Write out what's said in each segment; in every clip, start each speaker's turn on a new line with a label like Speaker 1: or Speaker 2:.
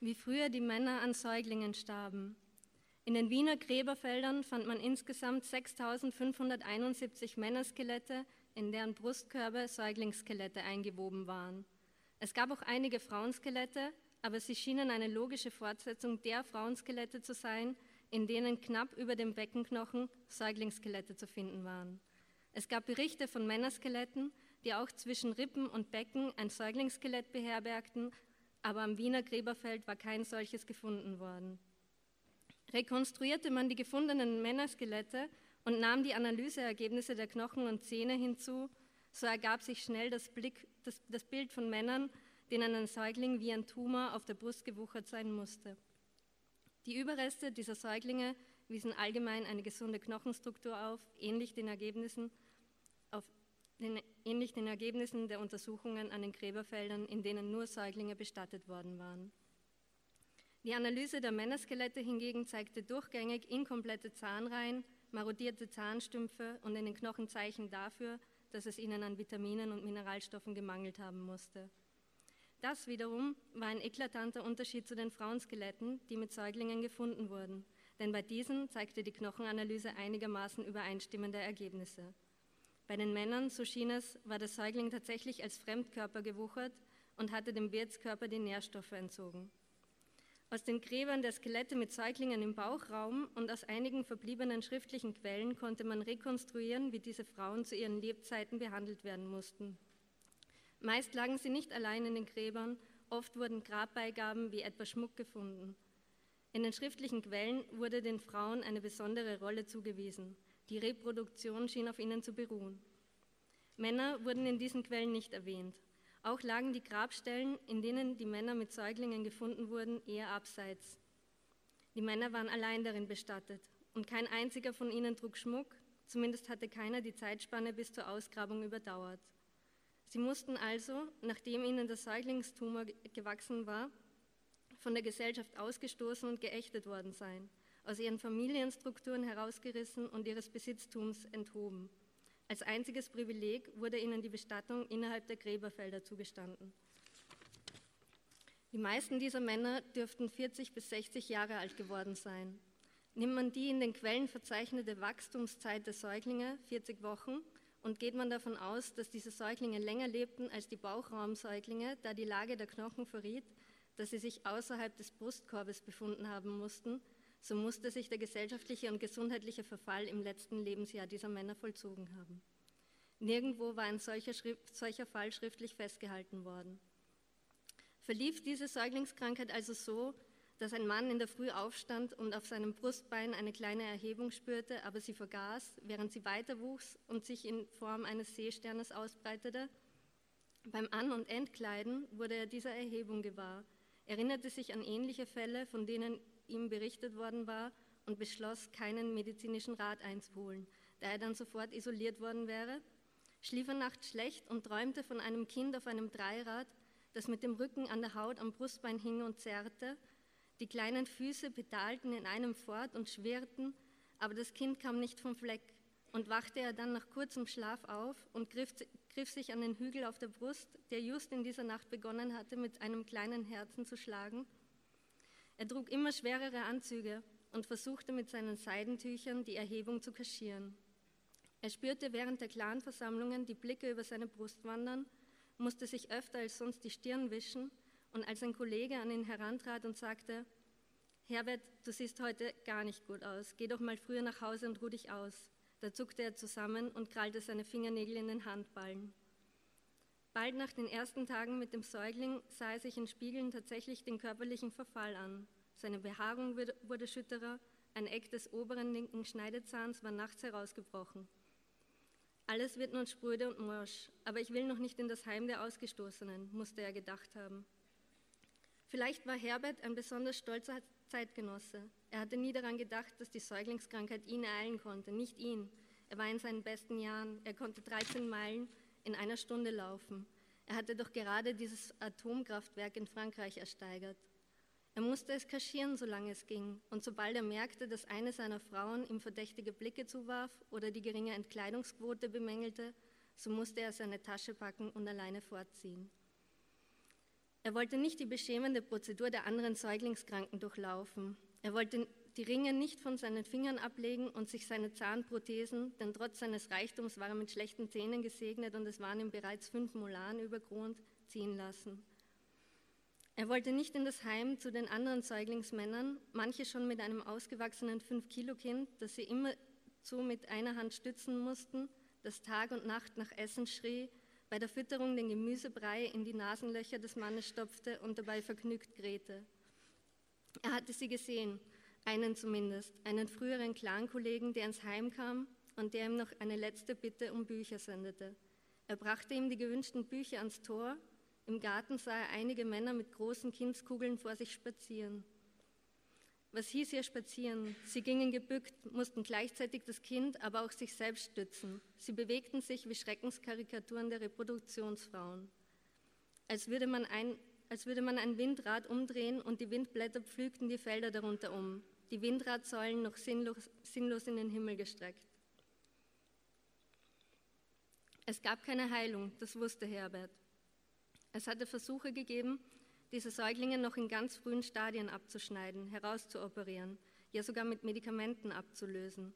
Speaker 1: wie früher die Männer an Säuglingen starben. In den Wiener Gräberfeldern fand man insgesamt 6571 Männerskelette, in deren Brustkörbe Säuglingsskelette eingewoben waren. Es gab auch einige Frauenskelette, aber sie schienen eine logische Fortsetzung der Frauenskelette zu sein, in denen knapp über dem Beckenknochen Säuglingsskelette zu finden waren. Es gab Berichte von Männerskeletten, die auch zwischen Rippen und Becken ein Säuglingsskelett beherbergten, aber am Wiener Gräberfeld war kein solches gefunden worden. Rekonstruierte man die gefundenen Männerskelette und nahm die Analyseergebnisse der Knochen und Zähne hinzu, so ergab sich schnell das, Blick, das, das Bild von Männern, denen ein Säugling wie ein Tumor auf der Brust gewuchert sein musste. Die Überreste dieser Säuglinge wiesen allgemein eine gesunde Knochenstruktur auf, ähnlich den Ergebnissen, ähnlich den Ergebnissen der Untersuchungen an den Gräberfeldern, in denen nur Säuglinge bestattet worden waren. Die Analyse der Männerskelette hingegen zeigte durchgängig inkomplette Zahnreihen, marodierte Zahnstümpfe und in den Knochen Zeichen dafür, dass es ihnen an Vitaminen und Mineralstoffen gemangelt haben musste. Das wiederum war ein eklatanter Unterschied zu den Frauenskeletten, die mit Säuglingen gefunden wurden, denn bei diesen zeigte die Knochenanalyse einigermaßen übereinstimmende Ergebnisse. Bei den Männern, so schien es, war der Säugling tatsächlich als Fremdkörper gewuchert und hatte dem Wirtskörper die Nährstoffe entzogen. Aus den Gräbern der Skelette mit Säuglingen im Bauchraum und aus einigen verbliebenen schriftlichen Quellen konnte man rekonstruieren, wie diese Frauen zu ihren Lebzeiten behandelt werden mussten. Meist lagen sie nicht allein in den Gräbern, oft wurden Grabbeigaben wie etwa Schmuck gefunden. In den schriftlichen Quellen wurde den Frauen eine besondere Rolle zugewiesen. Die Reproduktion schien auf ihnen zu beruhen. Männer wurden in diesen Quellen nicht erwähnt. Auch lagen die Grabstellen, in denen die Männer mit Säuglingen gefunden wurden, eher abseits. Die Männer waren allein darin bestattet und kein einziger von ihnen trug Schmuck, zumindest hatte keiner die Zeitspanne bis zur Ausgrabung überdauert. Sie mussten also, nachdem ihnen der Säuglingstumor gewachsen war, von der Gesellschaft ausgestoßen und geächtet worden sein, aus ihren Familienstrukturen herausgerissen und ihres Besitztums enthoben. Als einziges Privileg wurde ihnen die Bestattung innerhalb der Gräberfelder zugestanden. Die meisten dieser Männer dürften 40 bis 60 Jahre alt geworden sein. Nimmt man die in den Quellen verzeichnete Wachstumszeit der Säuglinge, 40 Wochen, und geht man davon aus, dass diese Säuglinge länger lebten als die Bauchraumsäuglinge, da die Lage der Knochen verriet, dass sie sich außerhalb des Brustkorbes befunden haben mussten, so musste sich der gesellschaftliche und gesundheitliche Verfall im letzten Lebensjahr dieser Männer vollzogen haben. Nirgendwo war ein solcher, solcher Fall schriftlich festgehalten worden. Verlief diese Säuglingskrankheit also so, dass ein Mann in der Früh aufstand und auf seinem Brustbein eine kleine Erhebung spürte, aber sie vergaß, während sie weiter wuchs und sich in Form eines Seesternes ausbreitete? Beim An- und Entkleiden wurde er dieser Erhebung gewahr, erinnerte sich an ähnliche Fälle, von denen ihm berichtet worden war und beschloss, keinen medizinischen Rat einzuholen, da er dann sofort isoliert worden wäre, schlief er nachts schlecht und träumte von einem Kind auf einem Dreirad, das mit dem Rücken an der Haut am Brustbein hing und zerrte. Die kleinen Füße pedalten in einem fort und schwirrten, aber das Kind kam nicht vom Fleck. Und wachte er dann nach kurzem Schlaf auf und griff, griff sich an den Hügel auf der Brust, der just in dieser Nacht begonnen hatte, mit einem kleinen Herzen zu schlagen er trug immer schwerere Anzüge und versuchte mit seinen Seidentüchern die Erhebung zu kaschieren. Er spürte während der Clanversammlungen die Blicke über seine Brust wandern, musste sich öfter als sonst die Stirn wischen und als ein Kollege an ihn herantrat und sagte, Herbert, du siehst heute gar nicht gut aus, geh doch mal früher nach Hause und ruh dich aus. Da zuckte er zusammen und krallte seine Fingernägel in den Handballen. Bald nach den ersten Tagen mit dem Säugling sah er sich in Spiegeln tatsächlich den körperlichen Verfall an. Seine Behaarung wurde schütterer, ein Eck des oberen linken Schneidezahns war nachts herausgebrochen. Alles wird nun spröde und morsch, aber ich will noch nicht in das Heim der Ausgestoßenen, musste er gedacht haben. Vielleicht war Herbert ein besonders stolzer Zeitgenosse. Er hatte nie daran gedacht, dass die Säuglingskrankheit ihn ereilen konnte, nicht ihn. Er war in seinen besten Jahren, er konnte 13 Meilen in einer Stunde laufen. Er hatte doch gerade dieses Atomkraftwerk in Frankreich ersteigert. Er musste es kaschieren, solange es ging, und sobald er merkte, dass eine seiner Frauen ihm verdächtige Blicke zuwarf oder die geringe Entkleidungsquote bemängelte, so musste er seine Tasche packen und alleine fortziehen. Er wollte nicht die beschämende Prozedur der anderen Säuglingskranken durchlaufen. Er wollte die Ringe nicht von seinen Fingern ablegen und sich seine Zahnprothesen, denn trotz seines Reichtums war er mit schlechten Zähnen gesegnet und es waren ihm bereits fünf Molaren überkront, ziehen lassen. Er wollte nicht in das Heim zu den anderen Säuglingsmännern, manche schon mit einem ausgewachsenen Fünf-Kilo-Kind, das sie immer so mit einer Hand stützen mussten, das Tag und Nacht nach Essen schrie, bei der Fütterung den Gemüsebrei in die Nasenlöcher des Mannes stopfte und dabei vergnügt gräte. Er hatte sie gesehen, einen zumindest, einen früheren Clankollegen, der ins Heim kam und der ihm noch eine letzte Bitte um Bücher sendete. Er brachte ihm die gewünschten Bücher ans Tor. Im Garten sah er einige Männer mit großen Kindskugeln vor sich spazieren. Was hieß hier spazieren? Sie gingen gebückt, mussten gleichzeitig das Kind, aber auch sich selbst stützen. Sie bewegten sich wie Schreckenskarikaturen der Reproduktionsfrauen. Als würde man ein, als würde man ein Windrad umdrehen und die Windblätter pflügten die Felder darunter um. Die Windradsäulen noch sinnlos, sinnlos in den Himmel gestreckt. Es gab keine Heilung, das wusste Herbert. Es hatte Versuche gegeben, diese Säuglinge noch in ganz frühen Stadien abzuschneiden, herauszuoperieren, ja sogar mit Medikamenten abzulösen.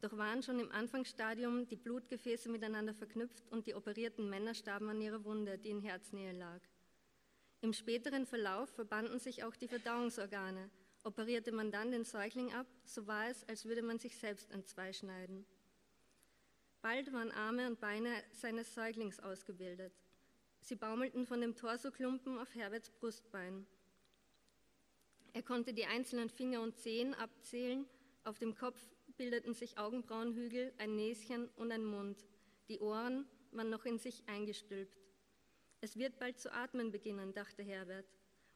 Speaker 1: Doch waren schon im Anfangsstadium die Blutgefäße miteinander verknüpft und die operierten Männer starben an ihrer Wunde, die in Herznähe lag. Im späteren Verlauf verbanden sich auch die Verdauungsorgane. Operierte man dann den Säugling ab, so war es, als würde man sich selbst entzweischneiden. Bald waren Arme und Beine seines Säuglings ausgebildet. Sie baumelten von dem Torsoklumpen auf Herberts Brustbein. Er konnte die einzelnen Finger und Zehen abzählen. Auf dem Kopf bildeten sich Augenbrauenhügel, ein Näschen und ein Mund. Die Ohren waren noch in sich eingestülpt. Es wird bald zu atmen beginnen, dachte Herbert.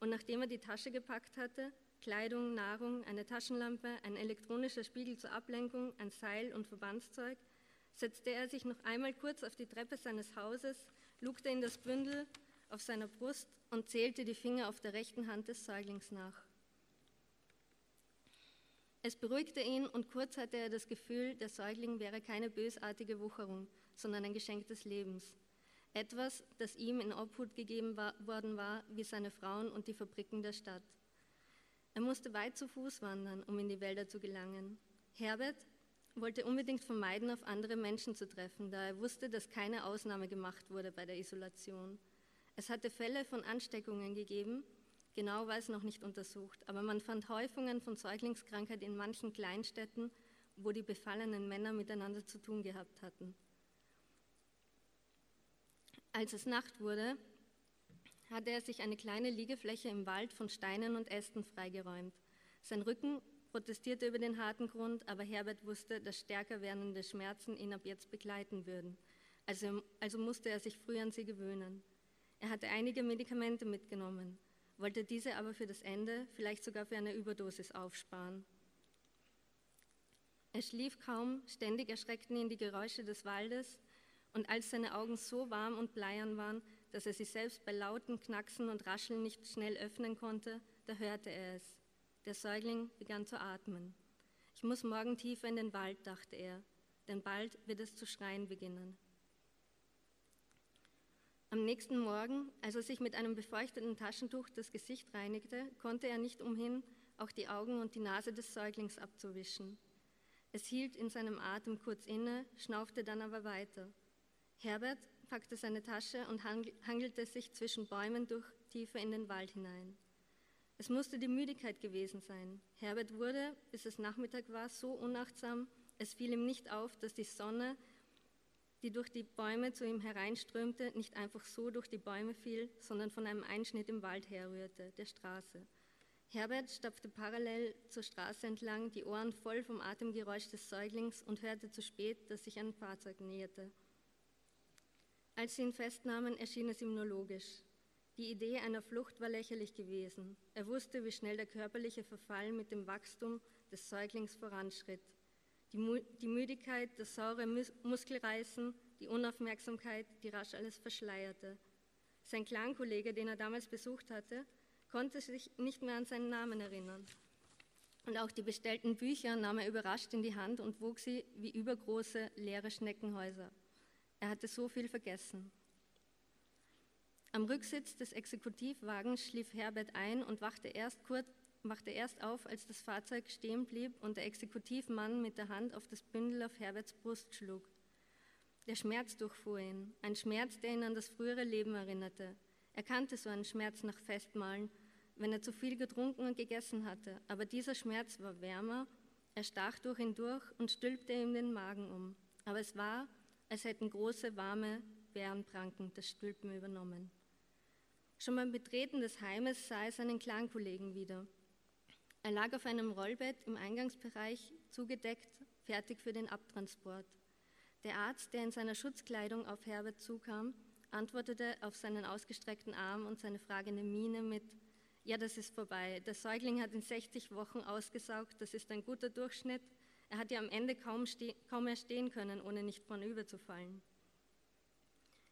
Speaker 1: Und nachdem er die Tasche gepackt hatte, Kleidung, Nahrung, eine Taschenlampe, ein elektronischer Spiegel zur Ablenkung, ein Seil und Verbandszeug, setzte er sich noch einmal kurz auf die Treppe seines Hauses, lugte in das Bündel auf seiner Brust und zählte die Finger auf der rechten Hand des Säuglings nach. Es beruhigte ihn und kurz hatte er das Gefühl, der Säugling wäre keine bösartige Wucherung, sondern ein Geschenk des Lebens. Etwas, das ihm in Obhut gegeben war, worden war, wie seine Frauen und die Fabriken der Stadt. Er musste weit zu Fuß wandern, um in die Wälder zu gelangen. Herbert wollte unbedingt vermeiden, auf andere Menschen zu treffen, da er wusste, dass keine Ausnahme gemacht wurde bei der Isolation. Es hatte Fälle von Ansteckungen gegeben, genau war es noch nicht untersucht, aber man fand Häufungen von Säuglingskrankheit in manchen Kleinstädten, wo die befallenen Männer miteinander zu tun gehabt hatten. Als es Nacht wurde, hatte er sich eine kleine Liegefläche im Wald von Steinen und Ästen freigeräumt. Sein Rücken protestierte über den harten Grund, aber Herbert wusste, dass stärker werdende Schmerzen ihn ab jetzt begleiten würden. Also, also musste er sich früh an sie gewöhnen. Er hatte einige Medikamente mitgenommen, wollte diese aber für das Ende, vielleicht sogar für eine Überdosis aufsparen. Er schlief kaum, ständig erschreckten ihn die Geräusche des Waldes, und als seine Augen so warm und bleiern waren, dass er sie selbst bei lauten Knacksen und Rascheln nicht schnell öffnen konnte, da hörte er es. Der Säugling begann zu atmen. Ich muss morgen tiefer in den Wald, dachte er, denn bald wird es zu schreien beginnen. Am nächsten Morgen, als er sich mit einem befeuchteten Taschentuch das Gesicht reinigte, konnte er nicht umhin, auch die Augen und die Nase des Säuglings abzuwischen. Es hielt in seinem Atem kurz inne, schnaufte dann aber weiter. Herbert packte seine Tasche und hangelte sich zwischen Bäumen durch tiefer in den Wald hinein. Es musste die Müdigkeit gewesen sein. Herbert wurde, bis es Nachmittag war, so unachtsam, es fiel ihm nicht auf, dass die Sonne, die durch die Bäume zu ihm hereinströmte, nicht einfach so durch die Bäume fiel, sondern von einem Einschnitt im Wald herrührte, der Straße. Herbert stapfte parallel zur Straße entlang, die Ohren voll vom Atemgeräusch des Säuglings und hörte zu spät, dass sich ein Fahrzeug näherte. Als sie ihn festnahmen, erschien es ihm nur logisch. Die Idee einer Flucht war lächerlich gewesen. Er wusste, wie schnell der körperliche Verfall mit dem Wachstum des Säuglings voranschritt. Die, Mu die Müdigkeit, das saure Mus Muskelreißen, die Unaufmerksamkeit, die rasch alles verschleierte. Sein Clankollege, den er damals besucht hatte, konnte sich nicht mehr an seinen Namen erinnern. Und auch die bestellten Bücher nahm er überrascht in die Hand und wog sie wie übergroße leere Schneckenhäuser. Er hatte so viel vergessen. Am Rücksitz des Exekutivwagens schlief Herbert ein und wachte erst, kurz, wachte erst auf, als das Fahrzeug stehen blieb und der Exekutivmann mit der Hand auf das Bündel auf Herberts Brust schlug. Der Schmerz durchfuhr ihn, ein Schmerz, der ihn an das frühere Leben erinnerte. Er kannte so einen Schmerz nach Festmahlen, wenn er zu viel getrunken und gegessen hatte, aber dieser Schmerz war wärmer, er stach durch ihn durch und stülpte ihm den Magen um. Aber es war, als hätten große, warme Bärenpranken das Stülpen übernommen. Schon beim Betreten des Heimes sah er seinen Clankollegen wieder. Er lag auf einem Rollbett im Eingangsbereich, zugedeckt, fertig für den Abtransport. Der Arzt, der in seiner Schutzkleidung auf Herbert zukam, antwortete auf seinen ausgestreckten Arm und seine fragende Miene mit Ja, das ist vorbei. Der Säugling hat in 60 Wochen ausgesaugt, das ist ein guter Durchschnitt. Er hat ja am Ende kaum, kaum mehr stehen können, ohne nicht vornüber zu fallen.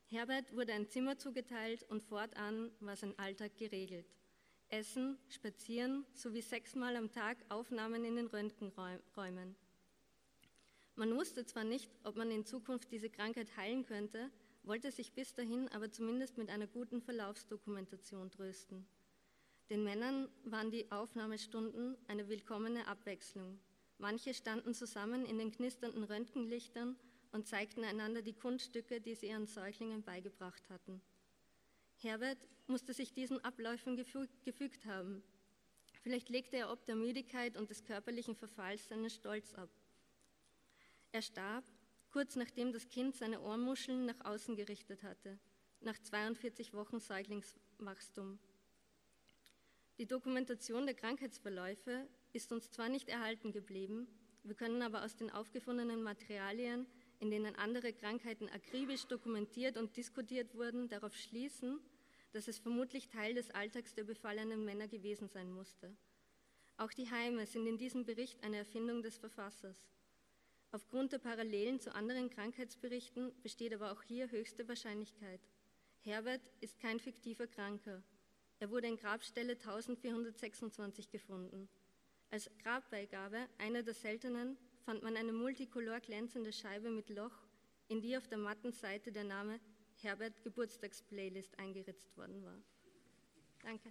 Speaker 1: Herbert wurde ein Zimmer zugeteilt und fortan war sein Alltag geregelt. Essen, Spazieren sowie sechsmal am Tag Aufnahmen in den Röntgenräumen. Man wusste zwar nicht, ob man in Zukunft diese Krankheit heilen könnte, wollte sich bis dahin aber zumindest mit einer guten Verlaufsdokumentation trösten. Den Männern waren die Aufnahmestunden eine willkommene Abwechslung. Manche standen zusammen in den knisternden Röntgenlichtern und zeigten einander die Kunststücke, die sie ihren Säuglingen beigebracht hatten. Herbert musste sich diesen Abläufen gefügt haben. Vielleicht legte er ob der Müdigkeit und des körperlichen Verfalls seinen Stolz ab. Er starb, kurz nachdem das Kind seine Ohrmuscheln nach außen gerichtet hatte, nach 42 Wochen Säuglingswachstum. Die Dokumentation der Krankheitsverläufe ist uns zwar nicht erhalten geblieben, wir können aber aus den aufgefundenen Materialien in denen andere Krankheiten akribisch dokumentiert und diskutiert wurden, darauf schließen, dass es vermutlich Teil des Alltags der befallenen Männer gewesen sein musste. Auch die Heime sind in diesem Bericht eine Erfindung des Verfassers. Aufgrund der Parallelen zu anderen Krankheitsberichten besteht aber auch hier höchste Wahrscheinlichkeit. Herbert ist kein fiktiver Kranker. Er wurde in Grabstelle 1426 gefunden. Als Grabbeigabe einer der seltenen fand man eine multicolor glänzende Scheibe mit Loch, in die auf der matten Seite der Name Herbert Geburtstagsplaylist eingeritzt worden war. Danke.